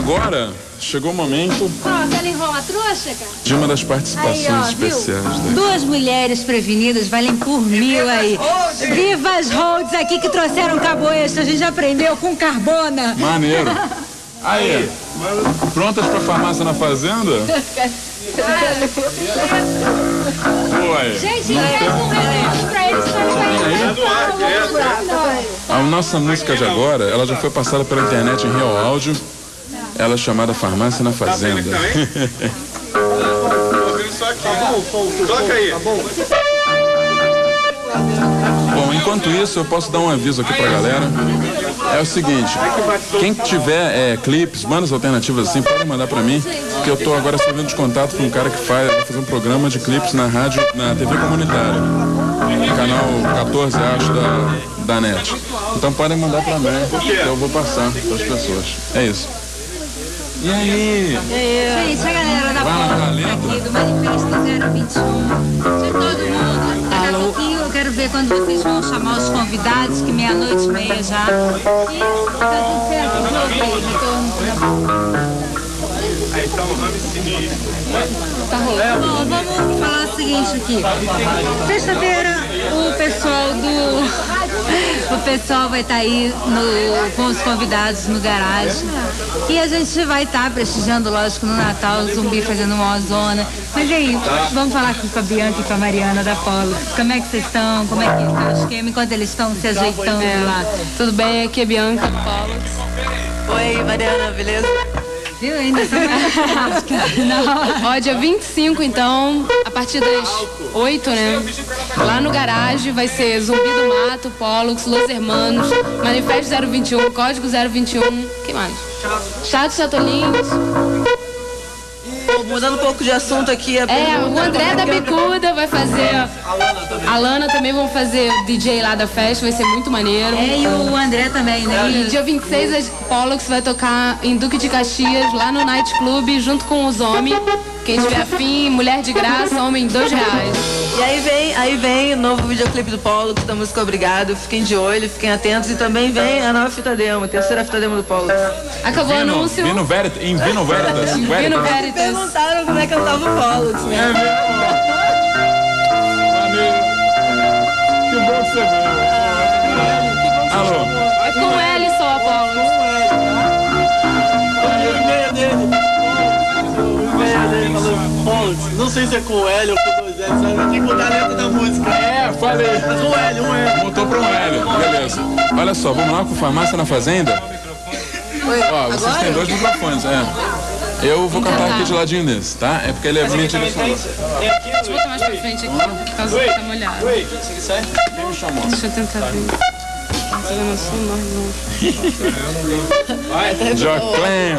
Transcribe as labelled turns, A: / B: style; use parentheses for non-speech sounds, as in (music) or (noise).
A: agora chegou o momento
B: Pronto, ela enrola a trouxa, cara.
A: de uma das participações
B: Aí, ó,
A: especiais
B: Duas mulheres prevenidas valem por mil aí. Viva as holds aqui que trouxeram cabo extra. A gente aprendeu com carbona.
A: Maneiro. Aí, prontas pra farmácia na fazenda? Oi.
B: Gente, um pra eles pra
A: A nossa música de agora, ela já foi passada pela internet em Real Áudio. Ela é chamada Farmácia na Fazenda.
C: Toca aí.
A: Bom, enquanto isso, eu posso dar um aviso aqui pra galera. É o seguinte, quem tiver é, clipes, bandas alternativas assim, pode mandar pra mim, porque eu tô agora servindo de contato com um cara que faz, vai fazer um programa de clipes na rádio, na TV comunitária. Canal 14, acho, da, da NET. Então podem mandar pra mim, que eu vou passar pras pessoas. É isso. E aí?
B: Gente, a galera da
A: Valendo.
B: aqui do Manifesto 021. De todo mundo. Daqui a pouquinho eu quero ver quando vocês vão chamar os convidados, que meia-noite e meia já. E tá tudo certo, o jogo aí, retorno pro trabalho. Tá rolando. Bom, vamos falar o seguinte aqui. Sexta-feira o pessoal do. O pessoal vai estar aí no- com os convidados no garagem. E a gente vai estar prestigiando, lógico, no Natal, o zumbi fazendo uma zona. Mas e aí, vamos falar aqui com a Bianca e com a Mariana da Polo. Como é que vocês estão? Como é que tá o esquema enquanto eles estão se ajeitando lá?
D: Tudo bem? Aqui é Bianca Pollux.
E: Oi, Mariana, beleza?
B: Viu? Ainda Não. (laughs)
D: Ó, dia 25, então, a partir das 8, né? Lá no garagem vai ser Zumbi do Mato, Pollux, Los Hermanos, Manifesto 021, Código 021, que mais? Chato Chatolinhos.
E: Mudando um pouco de assunto aqui. a
D: É, o André
E: como
D: da Bicuda vai fazer. A Lana também vão fazer o DJ lá da festa, vai ser muito maneiro.
B: É, e o André também, né?
D: E dia 26, a Pollux vai tocar em Duque de Caxias, lá no Night Club, junto com os homens. Quem tiver afim, mulher de graça, homem, dois reais.
E: E aí vem, aí vem o novo videoclipe do Polo, da música Obrigado. Fiquem de olho, fiquem atentos. E também vem a nova fita demo, a terceira fita demo do Polo.
D: Acabou o
A: Vino,
D: anúncio.
A: Vino Verit, em Vino Veritas.
D: Vino
A: Veritas.
D: Veritas.
E: Perguntaram como é que eu tava o Polo,
A: É
E: né?
F: Não sei se é com L ou com dois L, sabe? Eu tinha que mudar a letra da música.
A: É, falei.
F: Mas um L, um L.
A: Montou pra um L, beleza. Olha só, vamos lá com farmácia na fazenda? Ó, vocês têm dois microfones, é. Eu vou cantar aqui de ladinho desse, tá? É porque ele é minha direção.
D: Deixa eu botar mais pra frente aqui, por causa que tá molhado.
F: Oi, você que sai?
A: Quem me chamou?
D: Deixa eu tentar ver. Tá vendo assim, nós não.
A: Joclém.